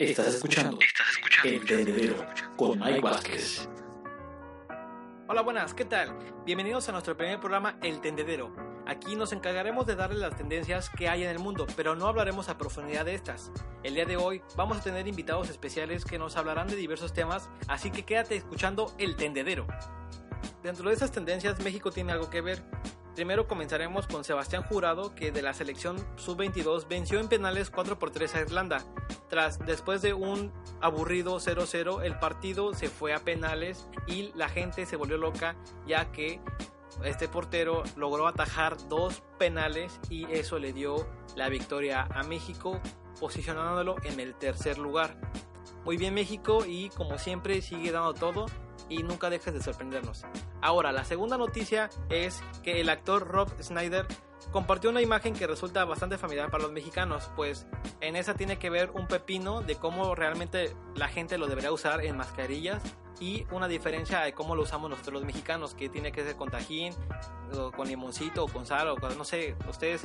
Estás escuchando, Estás escuchando El Tendedero con Mike Vázquez. Hola, buenas, ¿qué tal? Bienvenidos a nuestro primer programa El Tendedero. Aquí nos encargaremos de darles las tendencias que hay en el mundo, pero no hablaremos a profundidad de estas. El día de hoy vamos a tener invitados especiales que nos hablarán de diversos temas, así que quédate escuchando El Tendedero. Dentro de esas tendencias, México tiene algo que ver. Primero comenzaremos con Sebastián Jurado, que de la selección sub-22 venció en penales 4 por 3 a Irlanda. Tras después de un aburrido 0-0, el partido se fue a penales y la gente se volvió loca ya que este portero logró atajar dos penales y eso le dio la victoria a México, posicionándolo en el tercer lugar. Muy bien México y como siempre sigue dando todo y nunca dejes de sorprendernos. Ahora, la segunda noticia es que el actor Rob Snyder compartió una imagen que resulta bastante familiar para los mexicanos, pues en esa tiene que ver un pepino de cómo realmente la gente lo debería usar en mascarillas y una diferencia de cómo lo usamos nosotros los mexicanos, que tiene que ser con tajín, o con limoncito, o con sal, o con, no sé, ustedes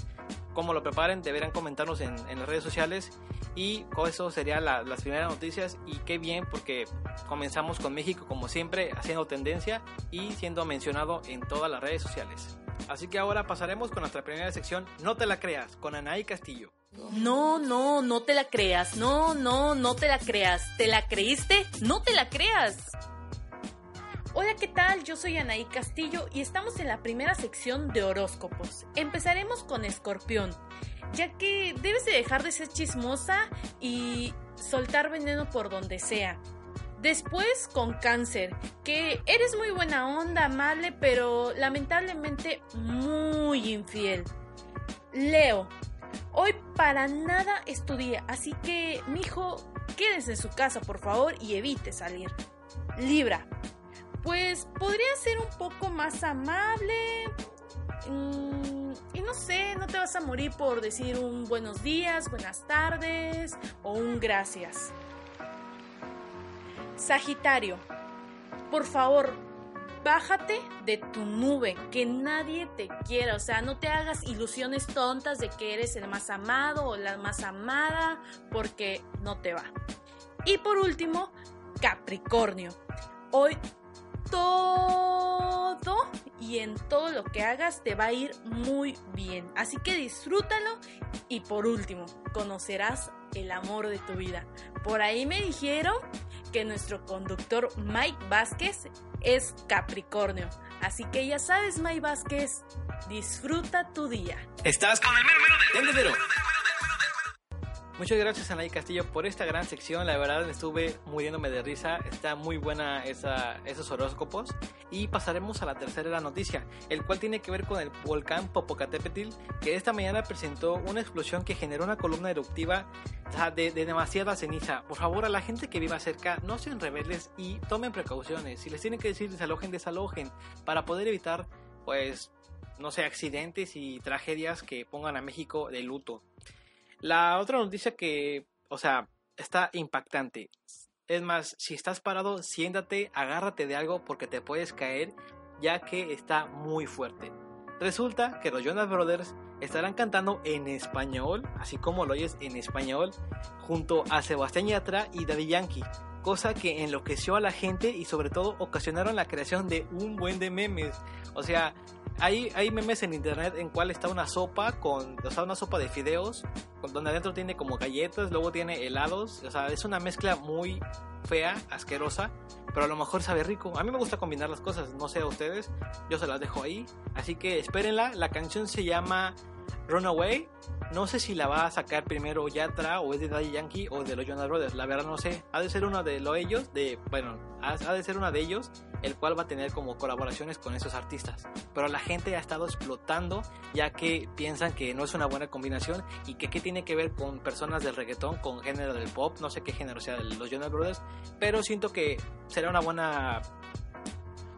cómo lo preparen, deberán comentarnos en, las redes sociales y con eso serían las primeras noticias y qué bien porque comenzamos con México como siempre haciendo tendencia y siendo mencionado en todas las redes sociales. Así que ahora pasaremos con nuestra primera sección No te la creas con Anaí Castillo. No, no, no te la creas. No, no, no te la creas. ¿Te la creíste? No te la creas. Hola, ¿qué tal? Yo soy Anaí Castillo y estamos en la primera sección de horóscopos. Empezaremos con Escorpión, ya que debes de dejar de ser chismosa y soltar veneno por donde sea. Después con cáncer, que eres muy buena onda, amable, pero lamentablemente muy infiel. Leo, hoy para nada estudia, así que, mijo, quédese en su casa, por favor, y evite salir. Libra, pues podría ser un poco más amable. Mm, y no sé, no te vas a morir por decir un buenos días, buenas tardes o un gracias. Sagitario, por favor, bájate de tu nube, que nadie te quiera, o sea, no te hagas ilusiones tontas de que eres el más amado o la más amada, porque no te va. Y por último, Capricornio, hoy todo y en todo lo que hagas te va a ir muy bien. Así que disfrútalo y por último, conocerás el amor de tu vida. Por ahí me dijeron que nuestro conductor Mike Vázquez es Capricornio. Así que ya sabes, Mike Vázquez, disfruta tu día. Estás con el mero mero Muchas gracias Anaí Castillo por esta gran sección, la verdad estuve muriéndome de risa, está muy buena esos horóscopos y pasaremos a la tercera noticia, el cual tiene que ver con el volcán Popocatépetl que esta mañana presentó una explosión que generó una columna eruptiva de, de demasiada ceniza. Por favor a la gente que viva cerca no sean rebeldes y tomen precauciones, si les tienen que decir desalojen, desalojen para poder evitar pues no sé accidentes y tragedias que pongan a México de luto. La otra noticia que, o sea, está impactante. Es más, si estás parado, siéntate, agárrate de algo porque te puedes caer, ya que está muy fuerte. Resulta que los Jonas Brothers estarán cantando en español, así como lo oyes en español, junto a Sebastián Yatra y Daddy Yankee, cosa que enloqueció a la gente y sobre todo ocasionaron la creación de un buen de memes. O sea, hay, hay memes en internet en cual está una sopa con, o sea, una sopa de fideos, donde adentro tiene como galletas, luego tiene helados, o sea, es una mezcla muy fea, asquerosa, pero a lo mejor sabe rico. A mí me gusta combinar las cosas, no sé a ustedes, yo se las dejo ahí, así que espérenla, la canción se llama Runaway. No sé si la va a sacar primero Yatra o es de Daddy Yankee o de los Jonas Brothers. La verdad no sé. Ha de ser uno de los ellos, de, bueno, ha, de ser una de ellos, el cual va a tener como colaboraciones con esos artistas. Pero la gente ha estado explotando ya que piensan que no es una buena combinación y que qué tiene que ver con personas del reggaetón, con género del pop, no sé qué género sea de los Jonas Brothers, pero siento que será una buena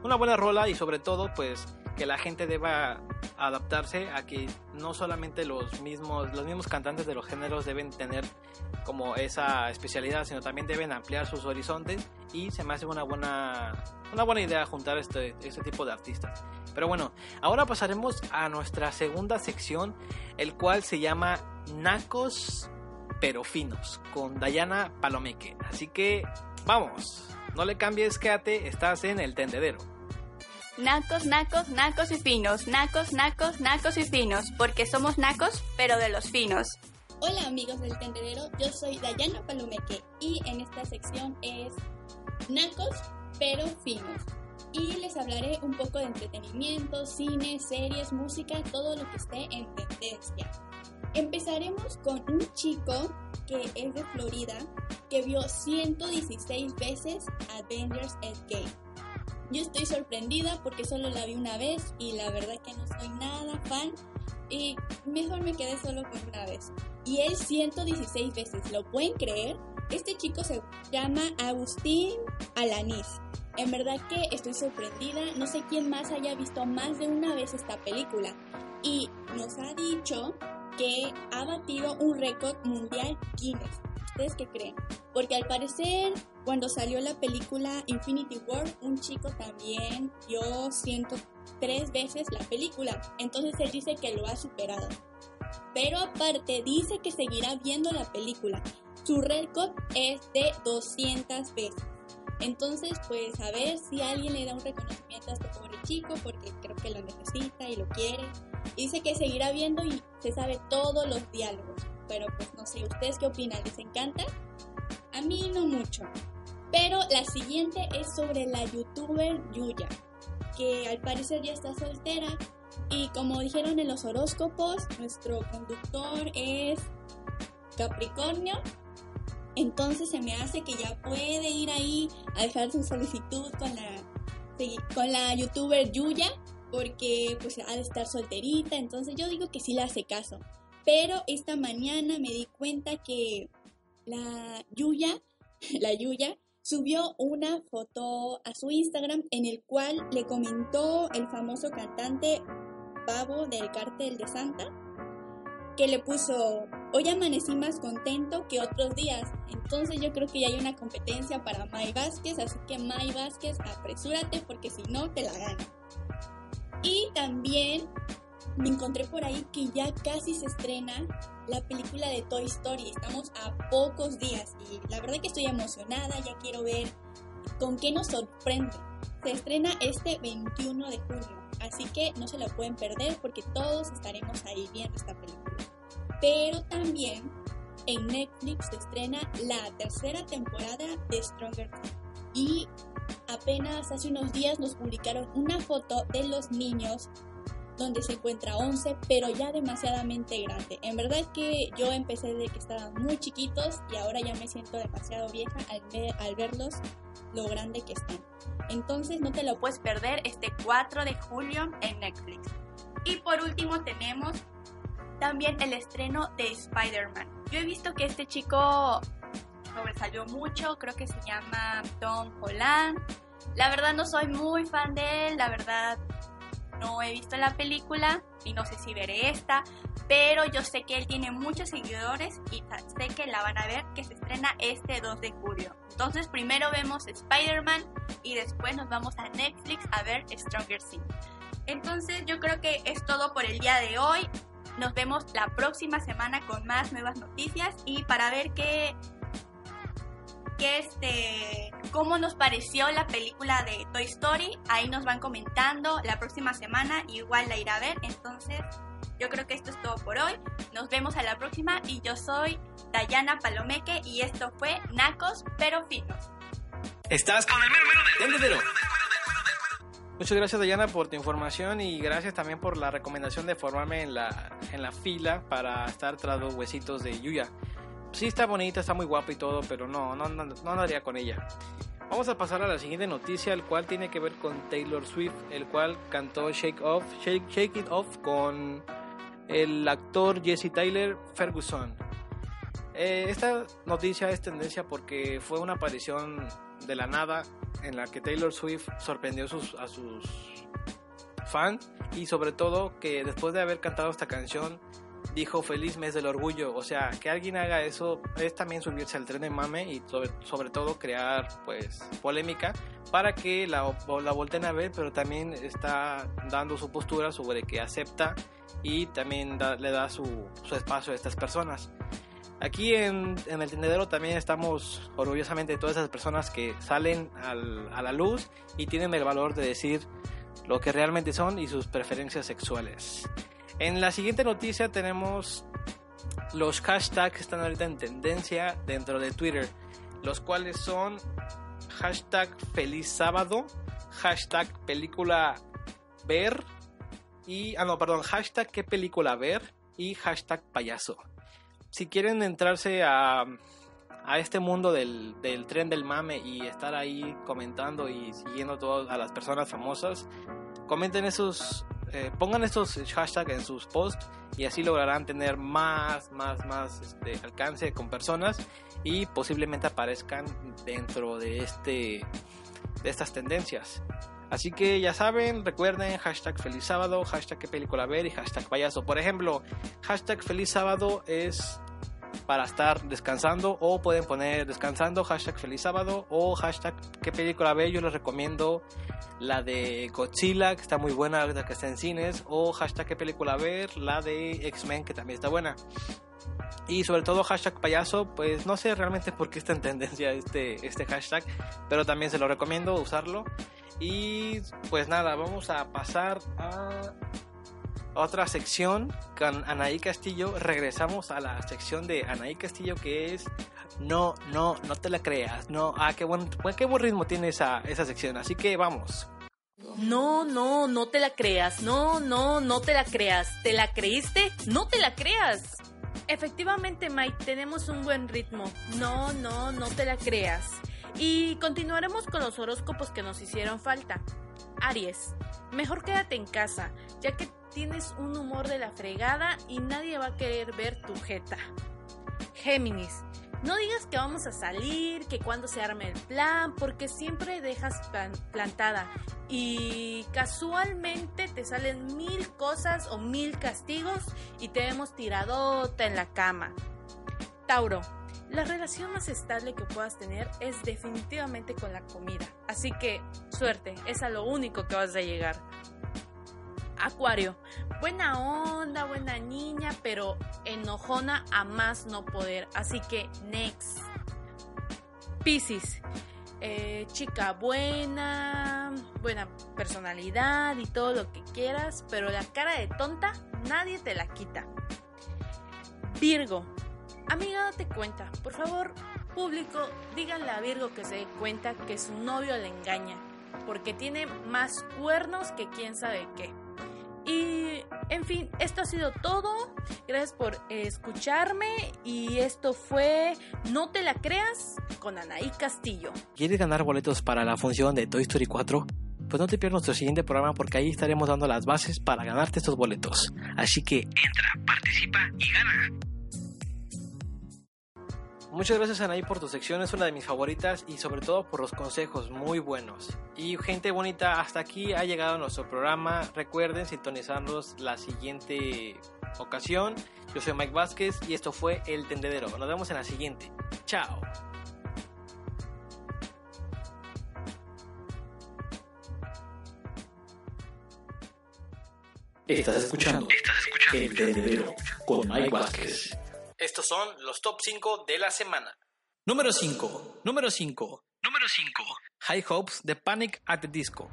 una buena rola y sobre todo pues que la gente deba adaptarse a que no solamente los mismos los mismos cantantes de los géneros deben tener como esa especialidad sino también deben ampliar sus horizontes y se me hace una buena una buena idea juntar este, este tipo de artistas pero bueno ahora pasaremos a nuestra segunda sección el cual se llama Nacos pero finos, con Dayana Palomeque. Así que vamos, no le cambies, quédate, estás en el tendedero. Nacos, nacos, nacos y finos, nacos, nacos, nacos y finos, porque somos nacos, pero de los finos. Hola amigos del tendedero, yo soy Dayana Palomeque y en esta sección es Nacos, pero finos. Y les hablaré un poco de entretenimiento, cine, series, música, todo lo que esté en tendencia. Empezaremos con un chico que es de Florida que vio 116 veces Avengers Endgame. Yo estoy sorprendida porque solo la vi una vez y la verdad que no soy nada fan y mejor me quedé solo con una vez. Y él 116 veces, ¿lo pueden creer? Este chico se llama Agustín Alanis. En verdad que estoy sorprendida, no sé quién más haya visto más de una vez esta película. Y nos ha dicho que ha batido un récord mundial Guinness. ¿Ustedes qué creen? Porque al parecer, cuando salió la película Infinity War, un chico también vio 103 veces la película. Entonces él dice que lo ha superado. Pero aparte, dice que seguirá viendo la película. Su récord es de 200 veces. Entonces, pues a ver si alguien le da un reconocimiento a este pobre chico, porque creo que lo necesita y lo quiere. Dice que seguirá viendo y se sabe todos los diálogos. Pero pues no sé, ¿ustedes qué opinan? ¿Les encanta? A mí no mucho. Pero la siguiente es sobre la youtuber Yuya, que al parecer ya está soltera. Y como dijeron en los horóscopos, nuestro conductor es Capricornio. Entonces se me hace que ya puede ir ahí a dejar su solicitud con la, con la youtuber Yuya porque pues ha de estar solterita, entonces yo digo que sí le hace caso. Pero esta mañana me di cuenta que la Yuya, la Yuya, subió una foto a su Instagram en el cual le comentó el famoso cantante Babo del Cártel de Santa, que le puso, hoy amanecí más contento que otros días. Entonces yo creo que ya hay una competencia para May Vázquez, así que May Vázquez, apresúrate porque si no te la gana. Y también me encontré por ahí que ya casi se estrena la película de Toy Story. Estamos a pocos días y la verdad que estoy emocionada, ya quiero ver con qué nos sorprende. Se estrena este 21 de julio, así que no se la pueden perder porque todos estaremos ahí viendo esta película. Pero también en Netflix se estrena la tercera temporada de Stronger Things. Y apenas hace unos días nos publicaron una foto de los niños donde se encuentra 11, pero ya demasiadamente grande. En verdad que yo empecé de que estaban muy chiquitos y ahora ya me siento demasiado vieja al, al verlos lo grande que están. Entonces no te lo puedes perder este 4 de julio en Netflix. Y por último tenemos también el estreno de Spider-Man. Yo he visto que este chico sobresalió mucho, creo que se llama Tom Holland. La verdad no soy muy fan de él, la verdad no he visto la película y no sé si veré esta, pero yo sé que él tiene muchos seguidores y sé que la van a ver que se estrena este 2 de julio. Entonces primero vemos Spider-Man y después nos vamos a Netflix a ver Stronger Things. Entonces yo creo que es todo por el día de hoy. Nos vemos la próxima semana con más nuevas noticias y para ver qué que este, cómo nos pareció la película de Toy Story. Ahí nos van comentando la próxima semana, igual la irá a ver. Entonces, yo creo que esto es todo por hoy. Nos vemos a la próxima y yo soy Dayana Palomeque y esto fue Nacos pero Finos. Estás con el mero mero tendedero. Muchas gracias Dayana por tu información y gracias también por la recomendación de formarme en la, en la fila para estar tras los huesitos de Yuya sí está bonita, está muy guapa y todo, pero no, no, andaría con ella. Vamos a pasar a la siguiente noticia, el cual tiene que ver con Taylor Swift, el cual cantó Shake Off, Shake, It Off con el actor Jesse Tyler Ferguson. Eh, esta noticia es tendencia porque fue una aparición de la nada en la que Taylor Swift sorprendió a sus fans y sobre todo que después de haber cantado esta canción dijo feliz mes del orgullo. O sea, que alguien haga eso es también subirse al tren de mame y sobre, sobre todo crear pues polémica para que la, la volteen a ver, pero también está dando su postura sobre que acepta y también le da su, su espacio a estas personas. Aquí en, en el tendedero también estamos orgullosamente de todas esas personas que salen al- a la luz y tienen el valor de decir lo que realmente son y sus preferencias sexuales. En la siguiente noticia tenemos los hashtags que están ahorita en tendencia dentro de Twitter, los cuales son hashtag feliz sábado, hashtag película ver y, ah no, perdón, hashtag qué película ver y hashtag payaso. Si quieren entrarse a, a este mundo del, del tren del mame y estar ahí comentando y siguiendo todo a las personas famosas, comenten esos, eh, pongan estos hashtags en sus posts y así lograrán tener más, más, más este, alcance con personas y posiblemente aparezcan dentro de este de estas tendencias. Así que ya saben, recuerden hashtag feliz sábado, hashtag qué película ver y hashtag payaso. Por ejemplo, hashtag feliz sábado es para estar descansando o pueden poner descansando hashtag feliz sábado o hashtag qué película ver. Yo les recomiendo la de Godzilla que está muy buena, la que está en cines o hashtag qué película ver, la de X-Men que también está buena. Y sobre todo hashtag payaso, pues no sé realmente por qué está en tendencia este, este hashtag, pero también se lo recomiendo usarlo. Y pues nada, vamos a pasar a otra sección con Anaí Castillo. Regresamos a la sección de Anaí Castillo que es no, no, no te la creas. No, ah, qué buen, qué buen ritmo tiene esa, esa sección. Así que vamos. No, no, no te la creas. No, no, no te la creas. ¿Te la creíste? No te la creas. Efectivamente, Mike, tenemos un buen ritmo. No, no, no te la creas. Y continuaremos con los horóscopos que nos hicieron falta. Aries, mejor quédate en casa, ya que tienes un humor de la fregada y nadie va a querer ver tu jeta. Géminis, no digas que vamos a salir, que cuando se arme el plan, porque siempre dejas plan- plantada y casualmente te salen mil cosas o mil castigos y te vemos tiradota en la cama. Tauro, la relación más estable que puedas tener es definitivamente con la comida, así que suerte, es a lo único que vas a llegar. Acuario, buena onda, buena niña, pero enojona a más no poder, así que next. Piscis, eh, chica buena, buena personalidad y todo lo que quieras, pero la cara de tonta nadie te la quita. Virgo, amiga, date cuenta, por favor, público, díganle a Virgo que se dé cuenta que su novio le engaña, porque tiene más cuernos que quién sabe qué. Y, en fin, esto ha sido todo. Gracias por escucharme. Y esto fue No te la creas con Anaí Castillo. ¿Quieres ganar boletos para la función de Toy Story 4? Pues no te pierdas nuestro siguiente programa porque ahí estaremos dando las bases para ganarte estos boletos. Así que entra, participa y gana. Muchas gracias Anaí por tu sección, es una de mis favoritas y sobre todo por los consejos muy buenos. Y gente bonita, hasta aquí ha llegado nuestro programa. Recuerden sintonizarnos la siguiente ocasión. Yo soy Mike Vázquez y esto fue El Tendedero. Nos vemos en la siguiente. Chao. Estás escuchando. Estás escuchando. El Tendedero con Mike Vázquez. Estos son los top 5 de la semana. Número 5. Número 5. Número 5. High Hopes de Panic at the Disco.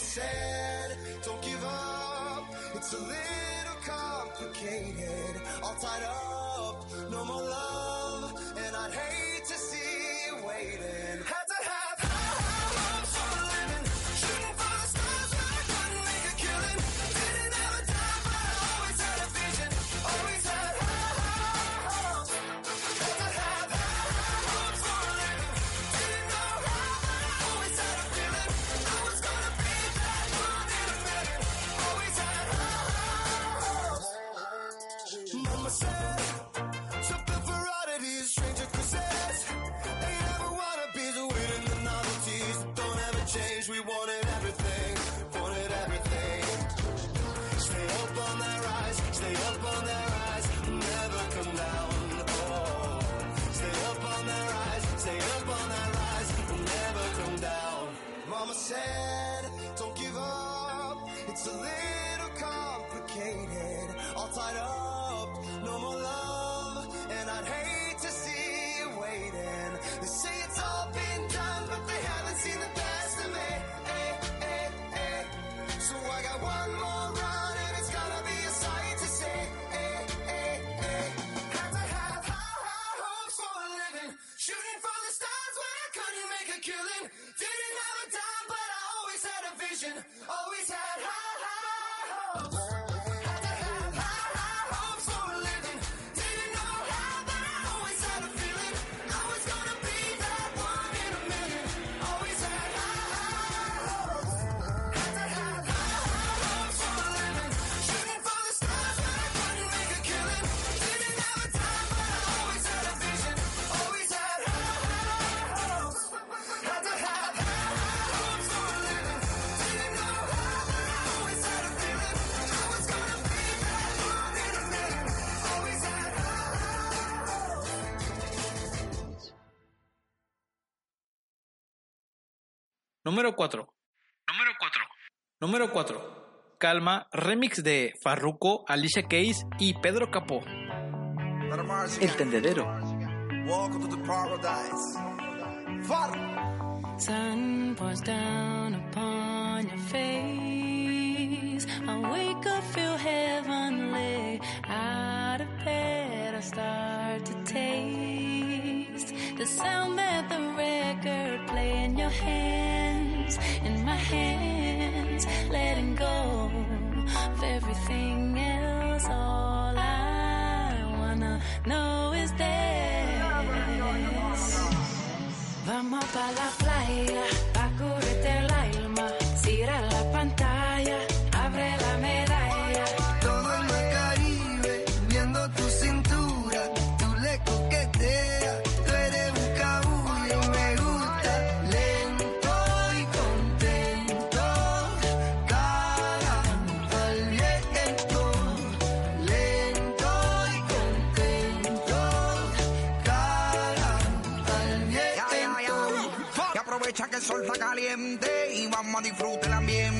was said. Don't give up, it's a little complicated. All tied up, no more love, and I'd hate to see you waiting. Número 4. Número 4. Número 4. Calma, remix de Farruko, Alicia Keys y Pedro Capó. El tendedero. Welcome to the Paradise. Sun pours down upon your face. I wake up, feel heavenly. Out of bed, I start to taste the sound that the record play in your hand. in my hands, letting go of everything else. All I wanna know is this. Vamos la playa. sol está caliente y vamos a disfrutar el ambiente.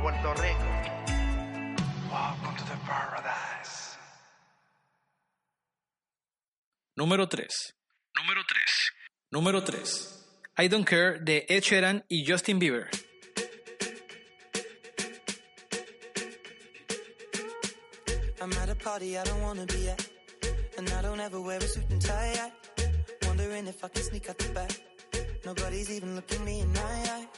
Puerto Rico. Welcome to the paradise. Número 3. Número 3. Número 3. I Don't Care de Ed Sheeran y Justin Bieber. I'm at a party I don't wanna be at. And I don't ever wear a suit and tie. I wondering if I can sneak out the back. Nobody's even looking me in my eyes.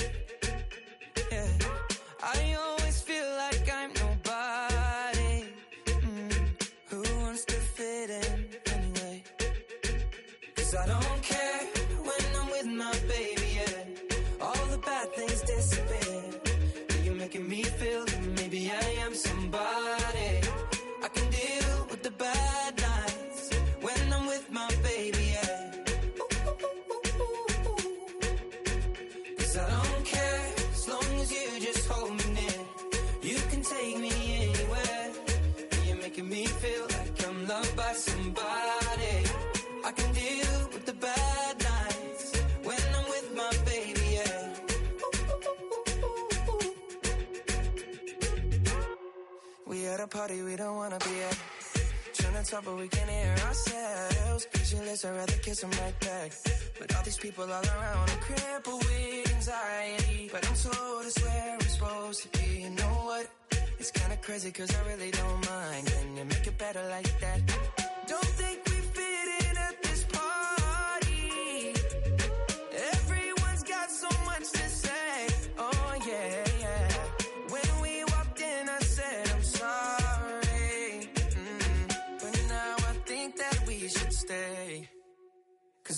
Trying but we can hear ourselves. Pictureless, I'd rather kiss them right back. But all these people all around, I'm crippled with anxiety. But I'm told it's where I'm supposed to be. You know what? It's kinda crazy, cause I really don't mind. Can you make it better like that?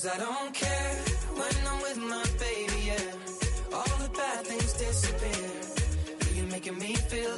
Cause I don't care when I'm with my baby, yeah. All the bad things disappear. You're making me feel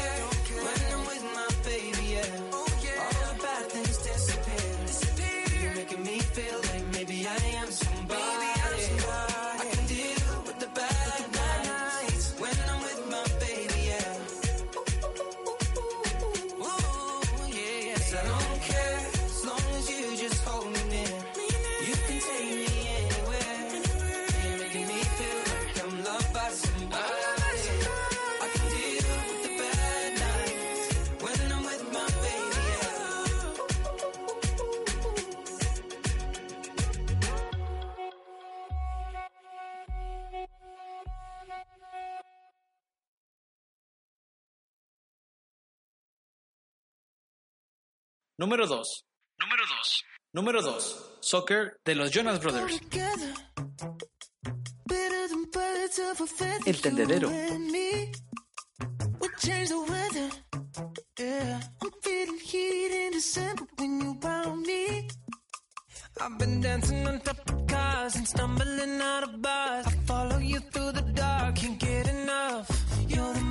Número 2. Número 2. Número 2. Soccer de los Jonas Brothers. El tendedero. I've been dancing on top of cars and stumbling out of bars. I follow you through the dark, can't get enough. You're the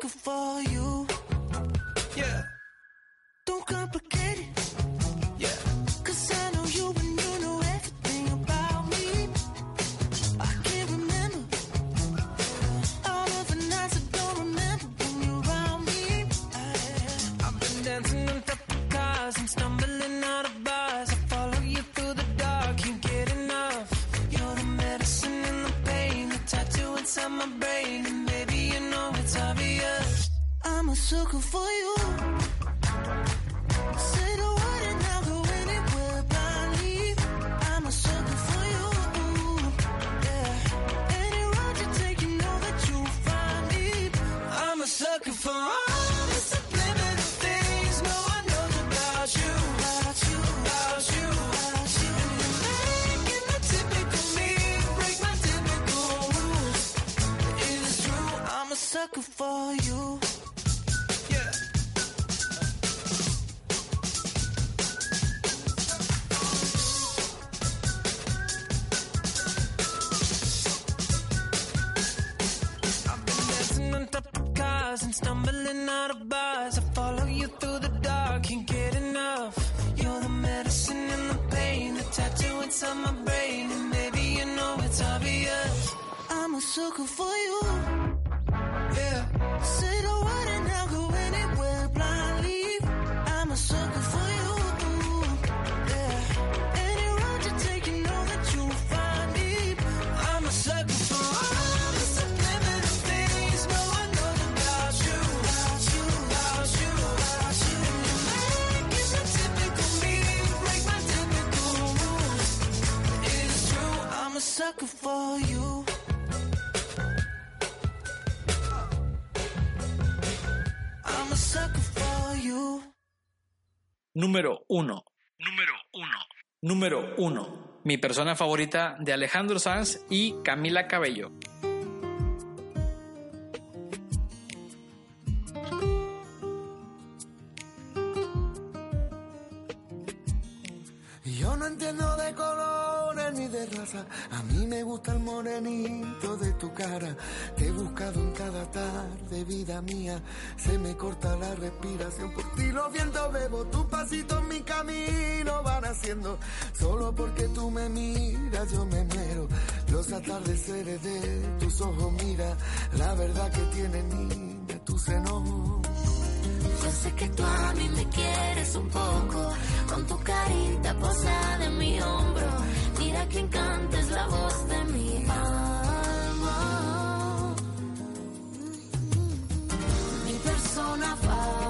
sucker for you. Yeah. Don't complicate Sucker for you. Say. I'm a sucker for you. Any road you take, you know that you'll find me. I'm a sucker for all the subliminal things no about you. About you, about you, about you. Making the typical me break my typical rules. It is true, I'm a sucker stumbling Número 1. Número 1. Número 1. Mi persona favorita de Alejandro Sanz y Camila Cabello. A mí me gusta el morenito de tu cara. Te he buscado en cada tarde, vida mía. Se me corta la respiración. Por ti los vientos bebo. Tus pasitos mi camino van haciendo. Solo porque tú me miras, yo me muero. Los atardeceres de tus ojos, mira. La verdad que tiene niña tu seno. Yo sé que tú a mí me quieres un poco, con tu carita posada en mi hombro. Mira que encanta es la voz de mi alma. Mi persona favorita